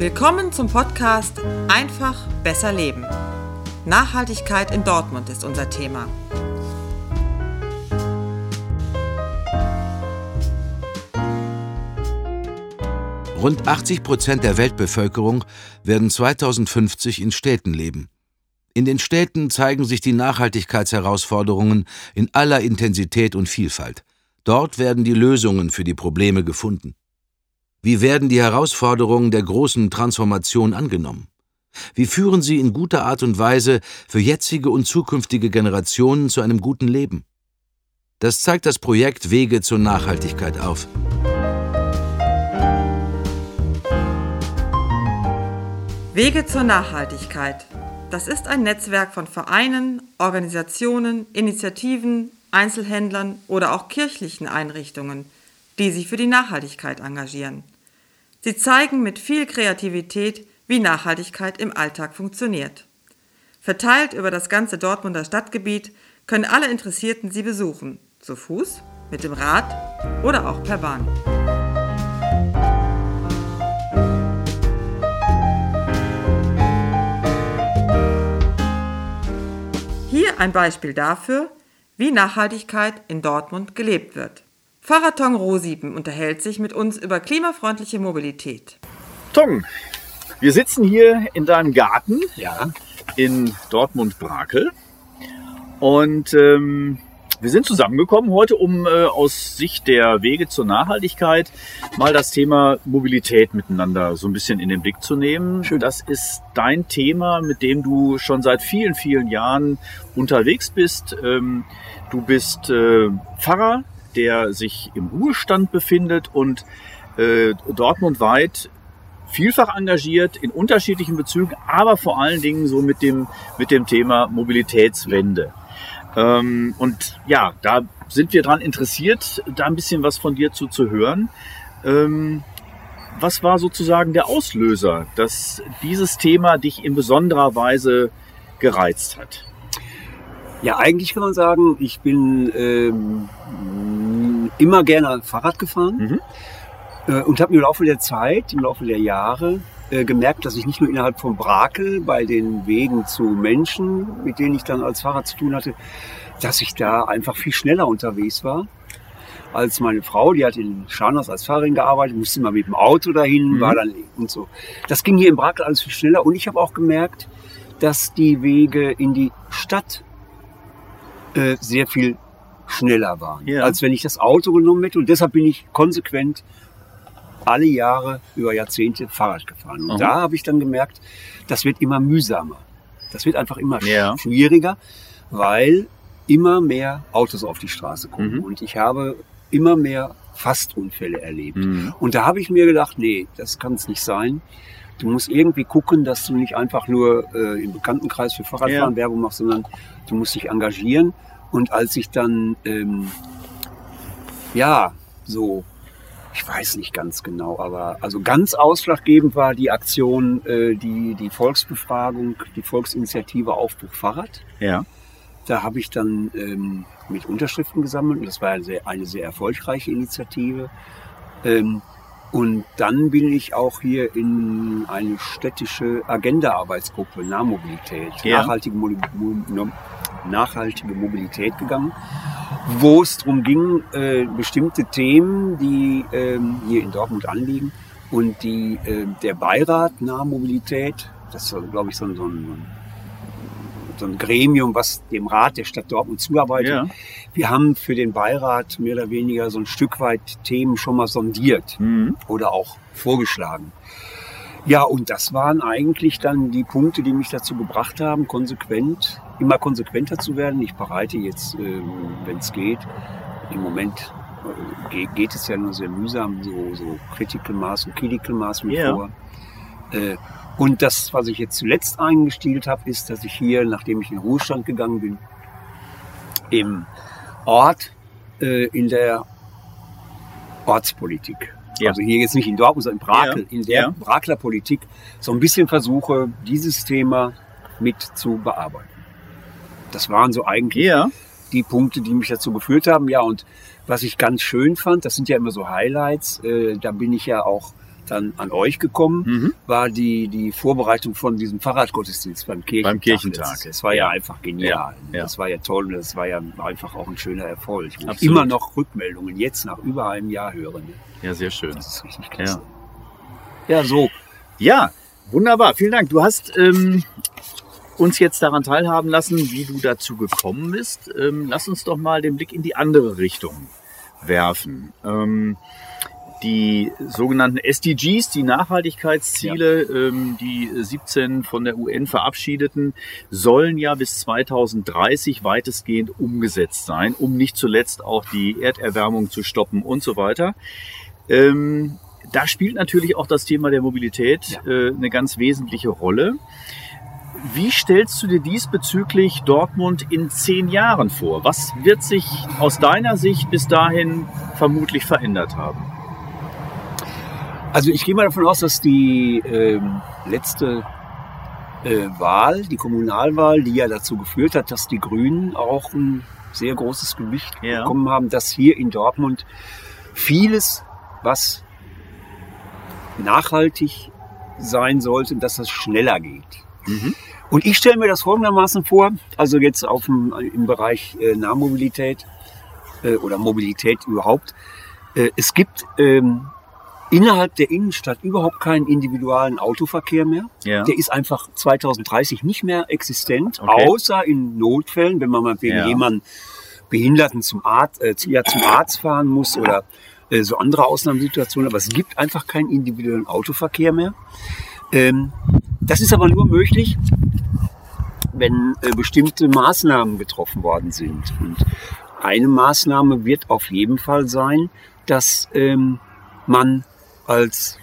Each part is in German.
Willkommen zum Podcast Einfach besser leben. Nachhaltigkeit in Dortmund ist unser Thema. Rund 80 Prozent der Weltbevölkerung werden 2050 in Städten leben. In den Städten zeigen sich die Nachhaltigkeitsherausforderungen in aller Intensität und Vielfalt. Dort werden die Lösungen für die Probleme gefunden. Wie werden die Herausforderungen der großen Transformation angenommen? Wie führen sie in guter Art und Weise für jetzige und zukünftige Generationen zu einem guten Leben? Das zeigt das Projekt Wege zur Nachhaltigkeit auf. Wege zur Nachhaltigkeit. Das ist ein Netzwerk von Vereinen, Organisationen, Initiativen, Einzelhändlern oder auch kirchlichen Einrichtungen, die sich für die Nachhaltigkeit engagieren. Sie zeigen mit viel Kreativität, wie Nachhaltigkeit im Alltag funktioniert. Verteilt über das ganze Dortmunder Stadtgebiet können alle Interessierten sie besuchen, zu Fuß, mit dem Rad oder auch per Bahn. Hier ein Beispiel dafür, wie Nachhaltigkeit in Dortmund gelebt wird. Pfarrer Tong Rosieben unterhält sich mit uns über klimafreundliche Mobilität. Tong, wir sitzen hier in deinem Garten ja. in Dortmund-Brakel und ähm, wir sind zusammengekommen heute, um äh, aus Sicht der Wege zur Nachhaltigkeit mal das Thema Mobilität miteinander so ein bisschen in den Blick zu nehmen. Schön. Das ist dein Thema, mit dem du schon seit vielen, vielen Jahren unterwegs bist. Ähm, du bist äh, Pfarrer der sich im Ruhestand befindet und äh, Dortmundweit vielfach engagiert in unterschiedlichen Bezügen, aber vor allen Dingen so mit dem, mit dem Thema Mobilitätswende. Ähm, und ja, da sind wir dran interessiert, da ein bisschen was von dir zu, zu hören. Ähm, was war sozusagen der Auslöser, dass dieses Thema dich in besonderer Weise gereizt hat? Ja, eigentlich kann man sagen, ich bin ähm, immer gerne Fahrrad gefahren mhm. äh, und habe im Laufe der Zeit, im Laufe der Jahre äh, gemerkt, dass ich nicht nur innerhalb von Brakel bei den Wegen zu Menschen, mit denen ich dann als Fahrrad zu tun hatte, dass ich da einfach viel schneller unterwegs war als meine Frau, die hat in Scharners als Fahrerin gearbeitet, musste immer mit dem Auto dahin, mhm. war dann und so. Das ging hier in Brakel alles viel schneller und ich habe auch gemerkt, dass die Wege in die Stadt äh, sehr viel schneller waren, ja. als wenn ich das Auto genommen hätte. Und deshalb bin ich konsequent alle Jahre über Jahrzehnte Fahrrad gefahren. Und Aha. da habe ich dann gemerkt, das wird immer mühsamer. Das wird einfach immer ja. schwieriger, weil immer mehr Autos auf die Straße kommen. Mhm. Und ich habe immer mehr Fastunfälle erlebt. Mhm. Und da habe ich mir gedacht, nee, das kann es nicht sein. Du musst irgendwie gucken, dass du nicht einfach nur äh, im Bekanntenkreis für Fahrradfahren ja. Werbung machst, sondern du musst dich engagieren. Und als ich dann, ähm, ja, so, ich weiß nicht ganz genau, aber also ganz ausschlaggebend war die Aktion, äh, die, die Volksbefragung, die Volksinitiative Aufbruch Fahrrad. Ja. Da habe ich dann ähm, mit Unterschriften gesammelt und das war eine sehr, eine sehr erfolgreiche Initiative. Ähm, und dann bin ich auch hier in eine städtische Agenda-Arbeitsgruppe Nahmobilität, ja. nachhaltige, Mo nachhaltige Mobilität gegangen, wo es darum ging, äh, bestimmte Themen, die ähm, hier in Dortmund anliegen und die äh, der Beirat Nahmobilität, das ist glaube ich so ein, so ein so ein Gremium, was dem Rat der Stadt Dortmund zuarbeitet. Ja. Wir haben für den Beirat mehr oder weniger so ein Stück weit Themen schon mal sondiert mhm. oder auch vorgeschlagen. Ja, und das waren eigentlich dann die Punkte, die mich dazu gebracht haben, konsequent, immer konsequenter zu werden. Ich bereite jetzt, äh, wenn es geht, im Moment äh, geht es ja nur sehr mühsam, so, so Critical Mass und Critical Mass mit yeah. vor. Äh, und das, was ich jetzt zuletzt eingestielt habe, ist, dass ich hier, nachdem ich in den Ruhestand gegangen bin, im Ort äh, in der Ortspolitik, ja. also hier jetzt nicht in Dortmund, sondern in Brakel, ja. in der ja. Brakler Politik so ein bisschen versuche, dieses Thema mit zu bearbeiten. Das waren so eigentlich ja. die Punkte, die mich dazu geführt haben. Ja, und was ich ganz schön fand, das sind ja immer so Highlights, äh, da bin ich ja auch dann an euch gekommen, mhm. war die, die Vorbereitung von diesem Fahrradgottesdienst beim Kirchentag. Beim Kirchentag. Das war ja, ja einfach genial. Ja. Das war ja toll und das war ja einfach auch ein schöner Erfolg. Wo ich immer noch Rückmeldungen jetzt nach über einem Jahr höre. Ne? Ja, sehr schön. Das ist richtig klasse. Ja, ja so. Ja, wunderbar. Vielen Dank. Du hast ähm, uns jetzt daran teilhaben lassen, wie du dazu gekommen bist. Ähm, lass uns doch mal den Blick in die andere Richtung werfen. Ähm, die sogenannten SDGs, die Nachhaltigkeitsziele, ja. ähm, die 17 von der UN verabschiedeten, sollen ja bis 2030 weitestgehend umgesetzt sein, um nicht zuletzt auch die Erderwärmung zu stoppen und so weiter. Ähm, da spielt natürlich auch das Thema der Mobilität ja. äh, eine ganz wesentliche Rolle. Wie stellst du dir diesbezüglich Dortmund in zehn Jahren vor? Was wird sich aus deiner Sicht bis dahin vermutlich verändert haben? Also ich gehe mal davon aus, dass die ähm, letzte äh, Wahl, die Kommunalwahl, die ja dazu geführt hat, dass die Grünen auch ein sehr großes Gewicht ja. bekommen haben, dass hier in Dortmund vieles, was nachhaltig sein sollte, dass das schneller geht. Mhm. Und ich stelle mir das folgendermaßen vor, also jetzt auf dem, im Bereich äh, Nahmobilität äh, oder Mobilität überhaupt. Äh, es gibt ähm, innerhalb der Innenstadt überhaupt keinen individuellen Autoverkehr mehr. Ja. Der ist einfach 2030 nicht mehr existent, okay. außer in Notfällen, wenn man mal wegen ja. jemanden Behinderten zum Arzt, äh, ja, zum Arzt fahren muss oder äh, so andere Ausnahmesituationen. Aber es gibt einfach keinen individuellen Autoverkehr mehr. Ähm, das ist aber nur möglich, wenn äh, bestimmte Maßnahmen getroffen worden sind. Und eine Maßnahme wird auf jeden Fall sein, dass ähm, man als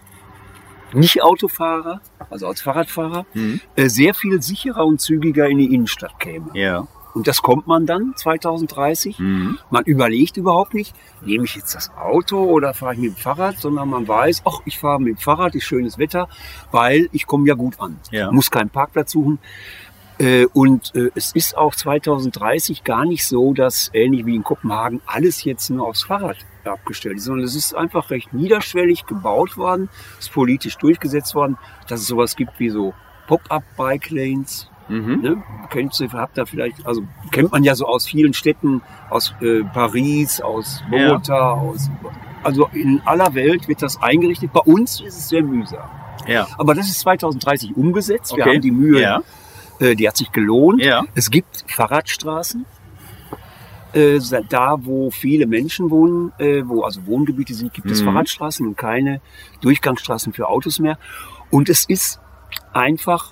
Nicht-Autofahrer, also als Fahrradfahrer, mhm. äh, sehr viel sicherer und zügiger in die Innenstadt käme. Ja. Und das kommt man dann 2030. Mhm. Man überlegt überhaupt nicht, nehme ich jetzt das Auto oder fahre ich mit dem Fahrrad, sondern man weiß, ach, ich fahre mit dem Fahrrad, ist schönes Wetter, weil ich komme ja gut an. Ja. Muss keinen Parkplatz suchen. Äh, und äh, es ist auch 2030 gar nicht so, dass ähnlich wie in Kopenhagen alles jetzt nur aufs Fahrrad abgestellt ist, sondern es ist einfach recht niederschwellig gebaut worden, ist politisch durchgesetzt worden, dass es sowas gibt wie so Pop-up-Bike-Lanes, Mhm. Ne? Kennt habt da vielleicht, also kennt man ja so aus vielen Städten, aus äh, Paris, aus Bogota, ja. aus, also in aller Welt wird das eingerichtet. Bei uns ist es sehr mühsam. Ja. Aber das ist 2030 umgesetzt. Wir haben die Mühe, ja. äh, die hat sich gelohnt. Ja. Es gibt Fahrradstraßen. Äh, da, wo viele Menschen wohnen, äh, wo also Wohngebiete sind, gibt es mhm. Fahrradstraßen und keine Durchgangsstraßen für Autos mehr. Und es ist einfach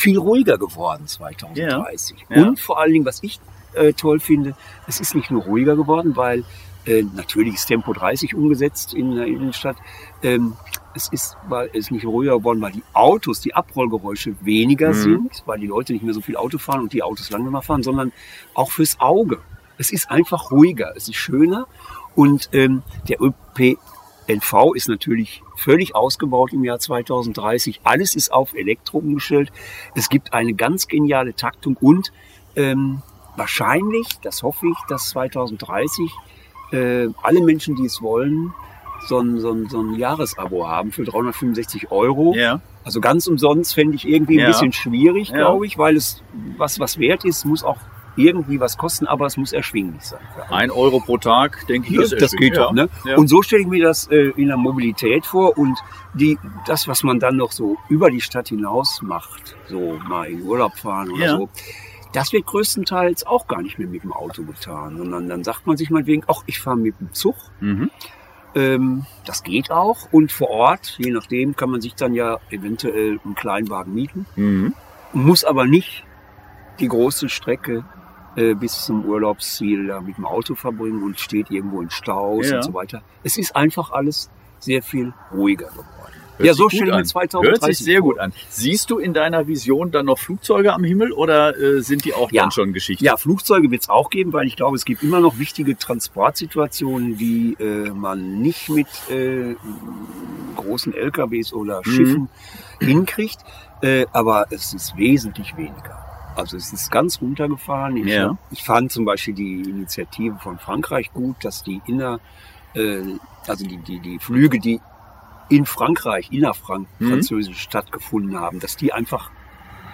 viel ruhiger geworden 2030. Ja. Ja. Und vor allen Dingen, was ich äh, toll finde, es ist nicht nur ruhiger geworden, weil äh, natürlich ist Tempo 30 umgesetzt in der Innenstadt. Ähm, es ist, weil es nicht ruhiger geworden, weil die Autos, die Abrollgeräusche weniger mhm. sind, weil die Leute nicht mehr so viel Auto fahren und die Autos langsamer fahren, sondern auch fürs Auge. Es ist einfach ruhiger, es ist schöner und ähm, der ÖP NV ist natürlich völlig ausgebaut im Jahr 2030. Alles ist auf Elektro umgestellt. Es gibt eine ganz geniale Taktung und ähm, wahrscheinlich, das hoffe ich, dass 2030 äh, alle Menschen, die es wollen, so ein, so ein, so ein Jahresabo haben für 365 Euro. Ja. Also ganz umsonst fände ich irgendwie ein ja. bisschen schwierig, glaube ich, weil es was, was wert ist, muss auch irgendwie was kosten, aber es muss erschwinglich sein. Ein Euro pro Tag, denke ich, ist Das geht doch. Ne? Ja. Und so stelle ich mir das äh, in der Mobilität vor und die, das, was man dann noch so über die Stadt hinaus macht, so mal in Urlaub fahren oder ja. so, das wird größtenteils auch gar nicht mehr mit dem Auto getan, sondern dann sagt man sich meinetwegen, ach, ich fahre mit dem Zug. Mhm. Ähm, das geht auch. Und vor Ort, je nachdem, kann man sich dann ja eventuell einen Kleinwagen mieten. Mhm. Muss aber nicht die große Strecke äh, bis zum Urlaubsziel da mit dem Auto verbringen und steht irgendwo in Staus ja. und so weiter. Es ist einfach alles sehr viel ruhiger geworden. Hört ja, so stelle ich mir 2030 Hört sich sehr gut an. Siehst du in deiner Vision dann noch Flugzeuge am Himmel oder äh, sind die auch ja. dann schon Geschichte? Ja, Flugzeuge wird es auch geben, weil ich glaube, es gibt immer noch wichtige Transportsituationen, die äh, man nicht mit äh, großen LKWs oder mhm. Schiffen mhm. hinkriegt. Äh, aber es ist wesentlich weniger. Also es ist ganz runtergefahren. Ich, ja. ich fand zum Beispiel die Initiative von Frankreich gut, dass die inner, äh, also die, die, die Flüge, die in Frankreich, innerfrank mhm. stattgefunden haben, dass die einfach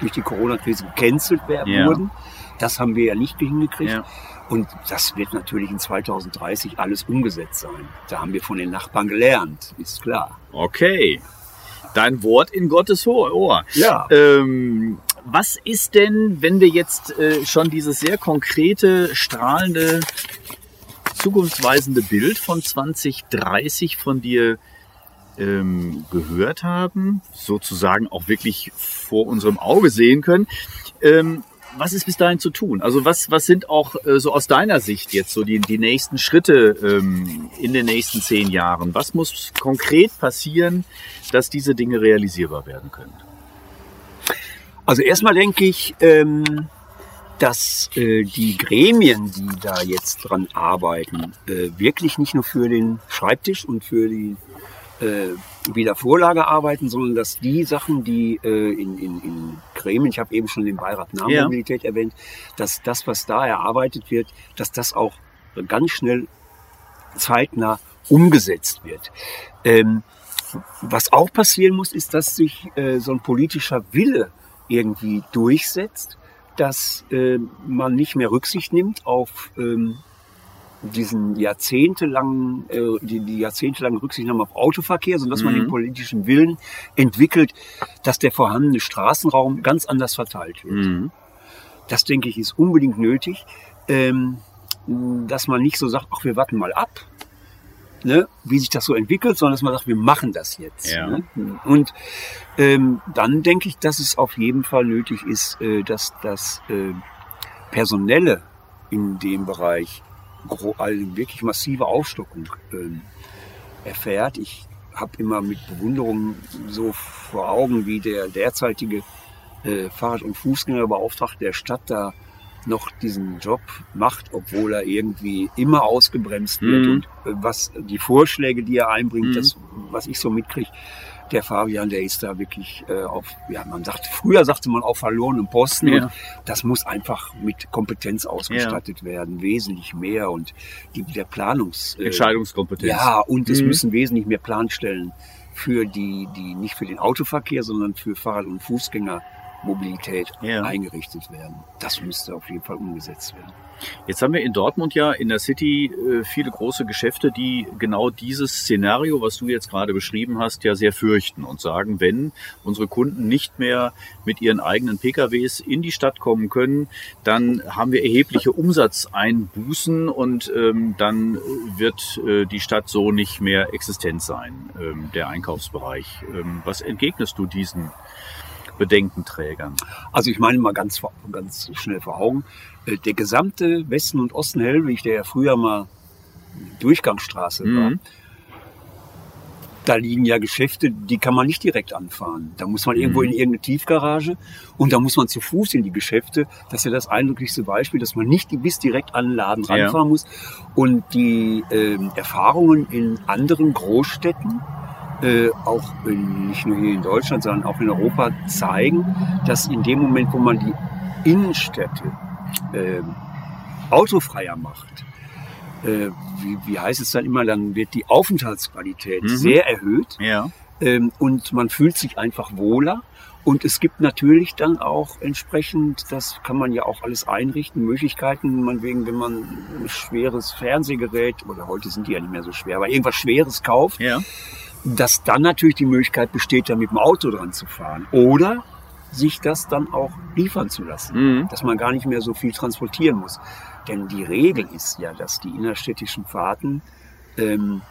durch die Corona-Krise gecancelt werden ja. wurden. Das haben wir ja nicht hingekriegt. Ja. Und das wird natürlich in 2030 alles umgesetzt sein. Da haben wir von den Nachbarn gelernt, ist klar. Okay. Dein Wort in Gottes Ohr. Ja. Ähm, was ist denn, wenn wir jetzt äh, schon dieses sehr konkrete, strahlende, zukunftsweisende Bild von 2030 von dir ähm, gehört haben, sozusagen auch wirklich vor unserem Auge sehen können? Ähm, was ist bis dahin zu tun? Also was, was sind auch äh, so aus deiner Sicht jetzt so die, die nächsten Schritte ähm, in den nächsten zehn Jahren? Was muss konkret passieren, dass diese Dinge realisierbar werden können? Also erstmal denke ich, ähm, dass äh, die Gremien, die da jetzt dran arbeiten, äh, wirklich nicht nur für den Schreibtisch und für die äh, wieder Vorlage arbeiten, sondern dass die Sachen, die äh, in, in, in Gremien, ich habe eben schon den Beirat Nahmobilität ja. erwähnt, dass das, was da erarbeitet wird, dass das auch ganz schnell zeitnah umgesetzt wird. Ähm, was auch passieren muss, ist, dass sich äh, so ein politischer Wille irgendwie durchsetzt, dass äh, man nicht mehr Rücksicht nimmt auf ähm, diesen jahrzehntelangen, äh, die, die jahrzehntelange Rücksichtnahme auf Autoverkehr, sondern dass mhm. man den politischen Willen entwickelt, dass der vorhandene Straßenraum ganz anders verteilt wird. Mhm. Das denke ich ist unbedingt nötig, ähm, dass man nicht so sagt, ach wir warten mal ab, ne, wie sich das so entwickelt, sondern dass man sagt, wir machen das jetzt. Ja. Ne? Und ähm, dann denke ich, dass es auf jeden Fall nötig ist, äh, dass das äh, Personelle in dem Bereich eine wirklich massive Aufstockung ähm, erfährt. Ich habe immer mit Bewunderung so vor Augen, wie der derzeitige äh, Fahrrad- und Fußgängerbeauftragte der Stadt da noch diesen Job macht, obwohl er irgendwie immer ausgebremst wird. Mhm. Und äh, was die Vorschläge, die er einbringt, mhm. das, was ich so mitkriege, der Fabian, der ist da wirklich äh, auf, ja, man sagt, früher sagte man auf verlorenem Posten. Ja. Und das muss einfach mit Kompetenz ausgestattet ja. werden, wesentlich mehr. Und die, der Planungs... Äh, Entscheidungskompetenz. Ja, und mhm. es müssen wesentlich mehr Planstellen für die, die, nicht für den Autoverkehr, sondern für Fahrrad- und Fußgängermobilität ja. eingerichtet werden. Das müsste auf jeden Fall umgesetzt werden. Jetzt haben wir in Dortmund ja in der City äh, viele große Geschäfte, die genau dieses Szenario, was du jetzt gerade beschrieben hast, ja sehr fürchten und sagen, wenn unsere Kunden nicht mehr mit ihren eigenen PKWs in die Stadt kommen können, dann haben wir erhebliche Umsatzeinbußen und ähm, dann wird äh, die Stadt so nicht mehr existent sein, ähm, der Einkaufsbereich. Ähm, was entgegnest du diesen Bedenkenträgern? Also ich meine mal ganz, ganz schnell vor Augen, äh, der gesamte Westen- und Osten-Hellwig, der ja früher mal Durchgangsstraße mhm. war, da liegen ja Geschäfte, die kann man nicht direkt anfahren. Da muss man irgendwo mhm. in irgendeine Tiefgarage und da muss man zu Fuß in die Geschäfte. Das ist ja das eindrücklichste Beispiel, dass man nicht bis direkt an den Laden ranfahren ja. muss. Und die äh, Erfahrungen in anderen Großstädten, äh, auch in, nicht nur hier in Deutschland, sondern auch in Europa zeigen, dass in dem Moment, wo man die Innenstädte äh, autofreier macht, äh, wie, wie heißt es dann immer, dann wird die Aufenthaltsqualität mhm. sehr erhöht ja. ähm, und man fühlt sich einfach wohler. Und es gibt natürlich dann auch entsprechend, das kann man ja auch alles einrichten, Möglichkeiten, man wegen, wenn man ein schweres Fernsehgerät, oder heute sind die ja nicht mehr so schwer, aber irgendwas Schweres kauft, ja. Dass dann natürlich die Möglichkeit besteht, da mit dem Auto dran zu fahren. Oder sich das dann auch liefern zu lassen, mhm. dass man gar nicht mehr so viel transportieren muss. Denn die Regel ist ja, dass die innerstädtischen Fahrten ähm,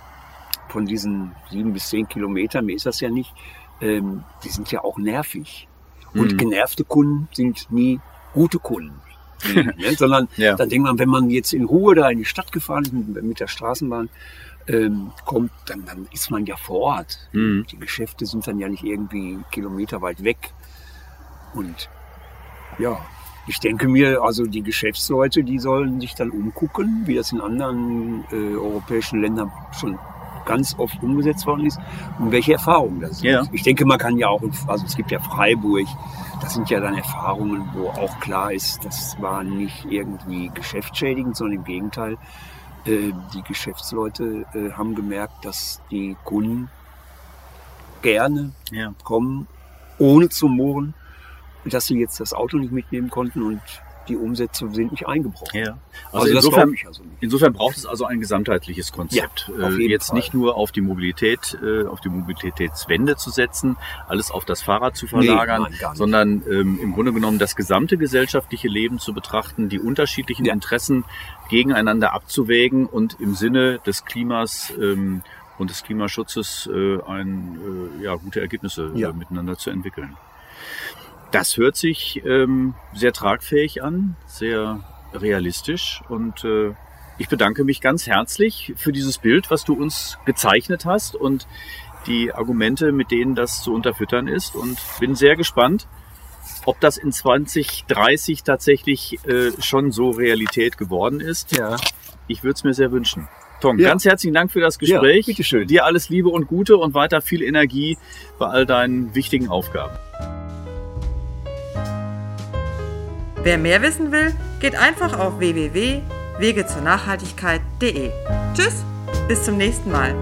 von diesen sieben bis zehn Kilometern, mir ist das ja nicht, ähm, die sind ja auch nervig. Und mhm. genervte Kunden sind nie gute Kunden. ne? Sondern ja. dann denkt man, wenn man jetzt in Ruhe da in die Stadt gefahren ist mit, mit der Straßenbahn, ähm, kommt, dann, dann ist man ja vor Ort. Mhm. Die Geschäfte sind dann ja nicht irgendwie kilometerweit weg. Und ja, ich denke mir, also die Geschäftsleute, die sollen sich dann umgucken, wie das in anderen äh, europäischen Ländern schon ganz oft umgesetzt worden ist und welche Erfahrungen das sind. Ja. Ich denke, man kann ja auch, also es gibt ja Freiburg, das sind ja dann Erfahrungen, wo auch klar ist, das war nicht irgendwie geschäftsschädigend, sondern im Gegenteil, die Geschäftsleute äh, haben gemerkt, dass die Kunden gerne Ja. kommen, ohne zu murren, dass sie jetzt das Auto nicht mitnehmen konnten und die Umsätze sind nicht eingebrochen. Ja. Also, Also, insofern, also insofern braucht es also ein gesamtheitliches Konzept. Ja, Äh, Jetzt Fall. nicht nur auf die Mobilität, äh, auf die Mobilitätswende zu setzen, alles auf das Fahrrad zu verlagern, nein, gar nicht. sondern ähm, im Grunde genommen das gesamte gesellschaftliche Leben zu betrachten, die unterschiedlichen Ja. Interessen gegeneinander abzuwägen und im Sinne des Klimas ähm, und des Klimaschutzes äh, ein, äh, ja, gute Ergebnisse äh, miteinander zu entwickeln. Das hört sich ähm, sehr tragfähig an, sehr realistisch und äh, ich bedanke mich ganz herzlich für dieses Bild, was du uns gezeichnet hast und die Argumente, mit denen das zu unterfüttern ist und bin sehr gespannt, ob das in 2030 tatsächlich äh, schon so Realität geworden ist. Ja. Ich würde es mir sehr wünschen. Tom, Ja. ganz herzlichen Dank für das Gespräch. Ja, bitteschön. Dir alles Liebe und Gute und weiter viel Energie bei all deinen wichtigen Aufgaben. Wer mehr wissen will, geht einfach auf www.wegezurnachhaltigkeit.de. Tschüss, bis zum nächsten Mal.